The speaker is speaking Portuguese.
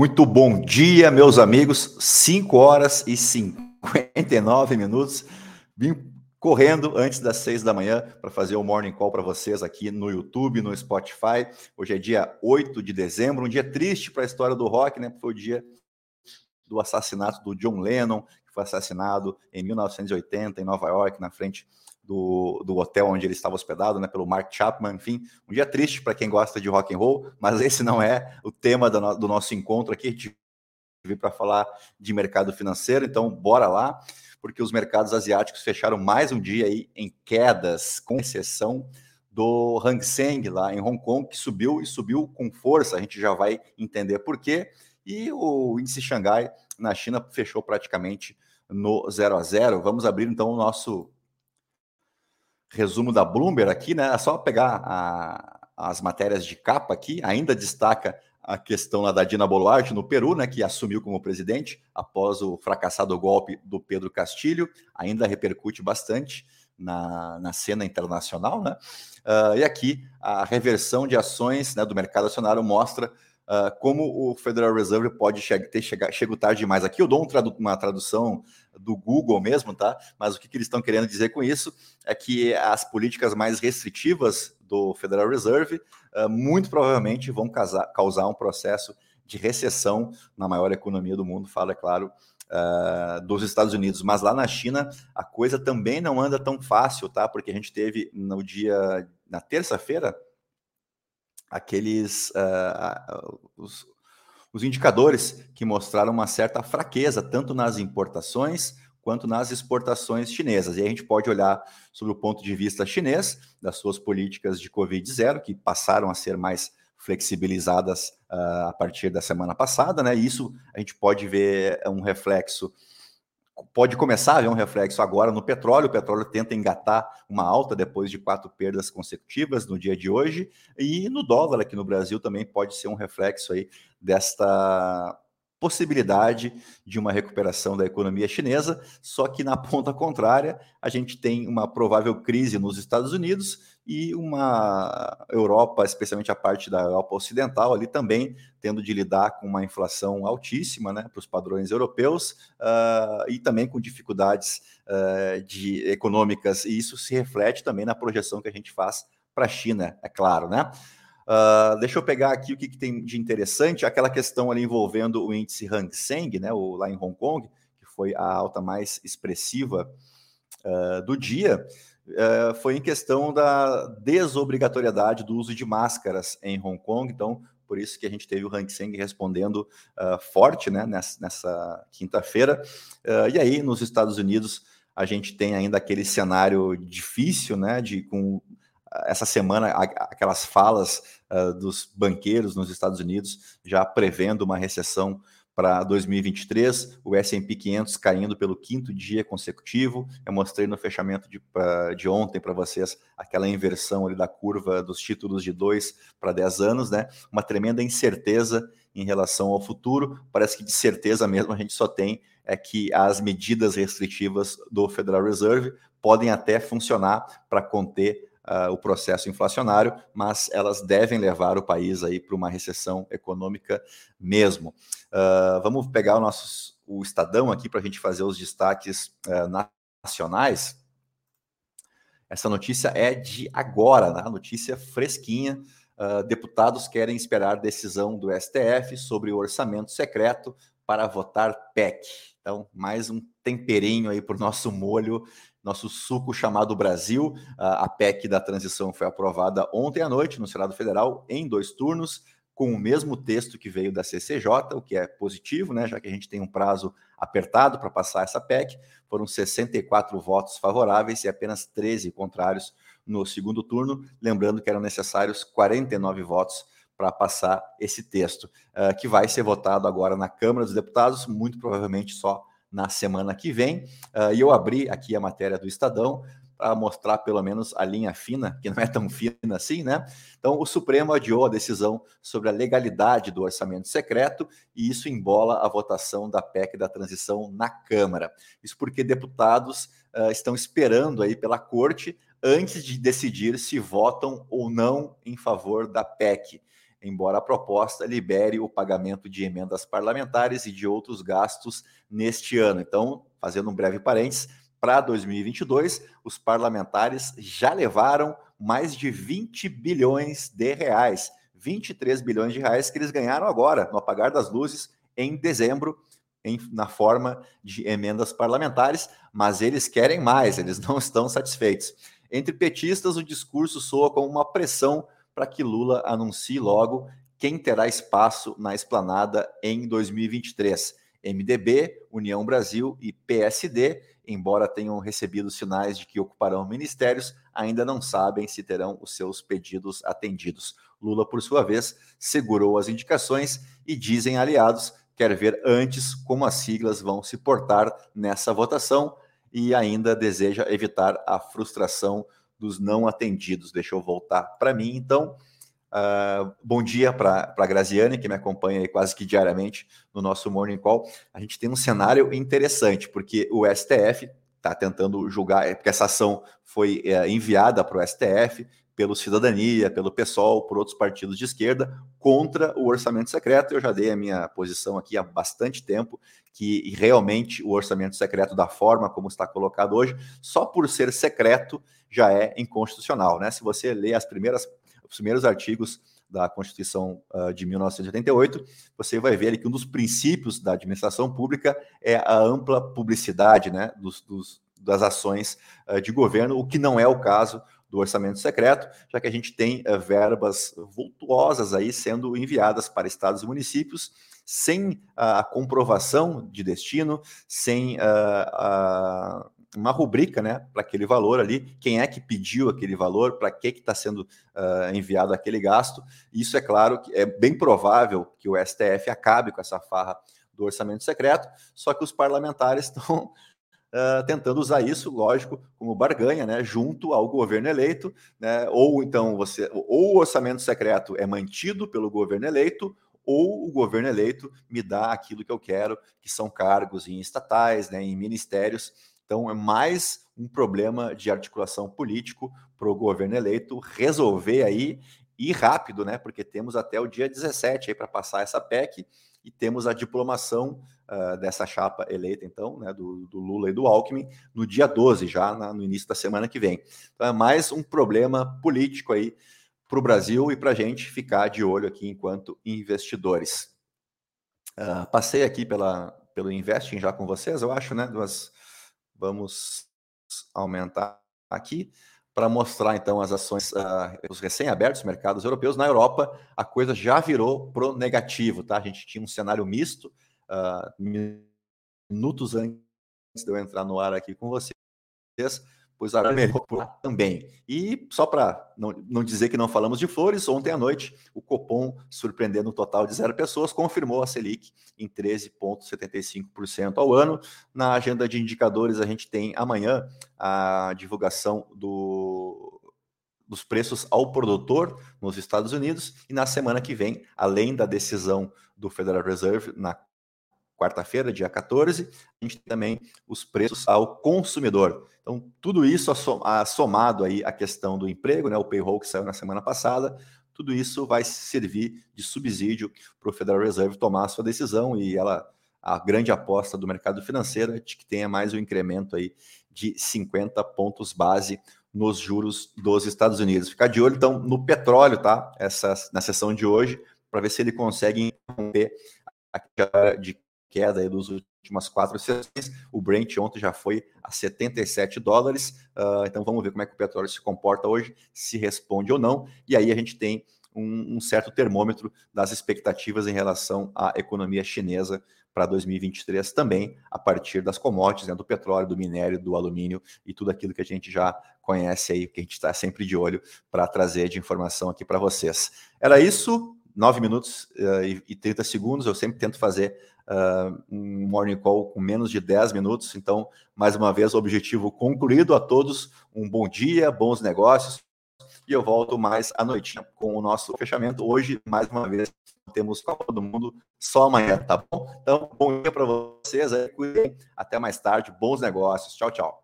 Muito bom dia, meus amigos. 5 horas e 59 minutos. Vim correndo antes das 6 da manhã para fazer o morning call para vocês aqui no YouTube, no Spotify. Hoje é dia 8 de dezembro, um dia triste para a história do rock, né? Foi o dia do assassinato do John Lennon, que foi assassinado em 1980 em Nova York, na frente do, do hotel onde ele estava hospedado, né, pelo Mark Chapman, enfim, um dia triste para quem gosta de rock and roll, mas esse não é o tema do, do nosso encontro aqui, a gente veio para falar de mercado financeiro, então bora lá, porque os mercados asiáticos fecharam mais um dia aí em quedas, com exceção do Hang Seng lá em Hong Kong, que subiu e subiu com força, a gente já vai entender por quê, e o índice Xangai na China fechou praticamente no 0 a 0. Vamos abrir então o nosso resumo da Bloomberg aqui, né? É só pegar a, as matérias de capa aqui, ainda destaca a questão lá da Dina Boluarte no Peru, né, que assumiu como presidente após o fracassado golpe do Pedro Castilho, ainda repercute bastante na, na cena internacional, né? Uh, e aqui a reversão de ações né, do mercado acionário mostra Uh, como o Federal Reserve pode che ter chegado chego tarde demais. Aqui eu dou um tradu uma tradução do Google mesmo, tá? Mas o que, que eles estão querendo dizer com isso é que as políticas mais restritivas do Federal Reserve uh, muito provavelmente vão causar, um processo de recessão na maior economia do mundo, fala, é claro, uh, dos Estados Unidos. Mas lá na China a coisa também não anda tão fácil, tá? Porque a gente teve no dia, na terça-feira, aqueles uh, os, os indicadores que mostraram uma certa fraqueza tanto nas importações quanto nas exportações chinesas. E a gente pode olhar sobre o ponto de vista chinês, das suas políticas de Covid-0, que passaram a ser mais flexibilizadas uh, a partir da semana passada, né? Isso a gente pode ver um reflexo pode começar a haver um reflexo agora no petróleo. O petróleo tenta engatar uma alta depois de quatro perdas consecutivas no dia de hoje. E no dólar aqui no Brasil também pode ser um reflexo aí desta possibilidade de uma recuperação da economia chinesa, só que na ponta contrária, a gente tem uma provável crise nos Estados Unidos e uma Europa, especialmente a parte da Europa Ocidental, ali também tendo de lidar com uma inflação altíssima né, para os padrões europeus uh, e também com dificuldades uh, de, econômicas, e isso se reflete também na projeção que a gente faz para a China, é claro, né? Uh, deixa eu pegar aqui o que, que, tem de interessante, aquela questão ali envolvendo o índice Hang Seng, né, o, lá em Hong Kong, que foi a alta mais expressiva do dia, uh, foi em questão da desobrigatoriedade do uso de máscaras em Hong Kong, então por isso que a gente teve o Hang Seng respondendo forte né, nessa, nessa quinta-feira. e aí, nos Estados Unidos, a gente tem ainda aquele cenário difícil, né, de com essa semana aquelas falas uh, dos banqueiros nos Estados Unidos já prevendo uma recessão para 2023, o S&P 500 caindo pelo quinto dia consecutivo. Eu mostrei no fechamento de, de ontem para vocês aquela inversão ali da curva dos títulos de 2 para 10 anos, né? Uma tremenda incerteza em relação ao futuro. Parece que de certeza mesmo a gente só tem é que as medidas restritivas do Federal Reserve podem até funcionar para conter uh, o processo inflacionário, mas elas devem levar o país aí para uma recessão econômica mesmo. Uh, vamos pegar o nosso o Estadão aqui para a gente fazer os destaques uh, nacionais. Essa notícia é de agora, né? notícia fresquinha. Uh, deputados querem esperar decisão do STF sobre o orçamento secreto para votar PEC. Então, mais um temperinho aí para o nosso molho nosso suco chamado Brasil. A PEC da transição foi aprovada ontem à noite no Senado Federal em dois turnos, com o mesmo texto que veio da CCJ, o que é positivo, né, já que a gente tem um prazo apertado para passar essa PEC. Foram 64 votos favoráveis e apenas 13 contrários no segundo turno, lembrando que eram necessários 49 votos para passar esse texto, uh, que vai ser votado agora na Câmara dos Deputados, muito provavelmente só na semana que vem. Uh, e eu abri aqui a matéria do Estadão para mostrar pelo menos a linha fina, que não é tão fina assim, né? Então, o Supremo adiou a decisão sobre a legalidade do orçamento secreto e isso embola a votação da PEC da transição na Câmara. Isso porque deputados uh, estão esperando aí pela corte antes de decidir se votam ou não em favor da PEC. Embora a proposta libere o pagamento de emendas parlamentares e de outros gastos neste ano. Então, fazendo um breve parênteses, para 2022, os parlamentares já levaram mais de 20 bilhões de reais, 23 bilhões de reais que eles ganharam agora, no apagar das luzes, em dezembro, em, na forma de emendas parlamentares, mas eles querem mais, eles não estão satisfeitos. Entre petistas, o discurso soa como uma pressão para que Lula anuncie logo quem terá espaço na esplanada em 2023. MDB, União Brasil e PSD, embora tenham recebido sinais de que ocuparão ministérios, ainda não sabem se terão os seus pedidos atendidos. Lula, por sua vez, segurou as indicações e dizem aliados quer ver antes como as siglas vão se portar nessa votação e ainda deseja evitar a frustração dos não atendidos. Deixa eu voltar para mim, então. Uh, bom dia para a Graziane, que me acompanha quase que diariamente no nosso Morning Call. A gente tem um cenário interessante, porque o STF está tentando julgar, é porque essa ação foi é, enviada para o STF pelo Cidadania, pelo PSOL, por outros partidos de esquerda, contra o orçamento secreto. Eu já dei a minha posição aqui há bastante tempo, que realmente o orçamento secreto, da forma como está colocado hoje, só por ser secreto, já é inconstitucional. Né? Se você lê as primeiras, os primeiros artigos da Constituição uh, de 1988, você vai ver que um dos princípios da administração pública é a ampla publicidade né, dos, dos das ações uh, de governo, o que não é o caso do orçamento secreto, já que a gente tem uh, verbas vultuosas aí sendo enviadas para estados e municípios sem a comprovação de destino, sem uh, uma rubrica né, para aquele valor ali, quem é que pediu aquele valor, para que está sendo uh, enviado aquele gasto. Isso é claro que é bem provável que o STF acabe com essa farra do orçamento secreto, só que os parlamentares estão uh, tentando usar isso, lógico, como barganha, né, junto ao governo eleito, né, ou então você, ou o orçamento secreto é mantido pelo governo eleito, ou o governo eleito me dá aquilo que eu quero, que são cargos em estatais, né, em ministérios. Então é mais um problema de articulação político para o governo eleito resolver aí e rápido, né? Porque temos até o dia 17 aí para passar essa PEC e temos a diplomação uh, dessa chapa eleita, então, né, do, do, Lula e do Alckmin, no dia 12, já na, no início da semana que vem. Então, é mais um problema político aí para o Brasil e para a gente ficar de olho aqui enquanto investidores. Uh, passei aqui pela, pelo Investing já com vocês, eu acho, né? Mas vamos aumentar aqui para mostrar então as ações, uh, os recém-abertos mercados europeus. Na Europa, a coisa já virou pro negativo, tá? A gente tinha um cenário misto, uh, minutos antes de eu entrar no ar aqui com vocês, pois a melhor por lá também. E só para não, não dizer que não falamos de flores, ontem à noite o Copom, surpreendendo um total de zero pessoas, confirmou a Selic em 13,75% ao ano. Na agenda de indicadores, a gente tem amanhã a divulgação do, dos preços ao produtor nos Estados Unidos e na semana que vem, além da decisão do Federal Reserve na quarta-feira, dia 14, a gente tem também os preços ao consumidor. Então, tudo isso somado aí à questão do emprego, né, o payroll que saiu na semana passada, tudo isso vai servir de subsídio para o Federal Reserve tomar a sua decisão e ela a grande aposta do mercado financeiro é de que tenha mais um incremento aí de 50 pontos base nos juros dos Estados Unidos. Ficar de olho então no petróleo, tá? Essa na sessão de hoje para ver se ele consegue romper a de queda aí dos últimas quatro sessões. O Brent ontem já foi a 77 dólares. Uh, então vamos ver como é que o petróleo se comporta hoje, se responde ou não. E aí a gente tem um, um certo termômetro das expectativas em relação à economia chinesa para 2023 também, a partir das commodities, né, do petróleo, do minério, do alumínio e tudo aquilo que a gente já conhece aí, que a gente está sempre de olho para trazer de informação aqui para vocês. Era isso, 9 minutos uh, e 30 segundos, eu sempre tento fazer uh, um morning call com menos de 10 minutos. Então, mais uma vez, objetivo concluído a todos. Um bom dia, bons negócios. E eu volto mais à noite com o nosso fechamento. Hoje, mais uma vez, temos Copa do Mundo só amanhã, tá bom? Então, bom dia para vocês. Até mais tarde. Bons negócios. Tchau, tchau.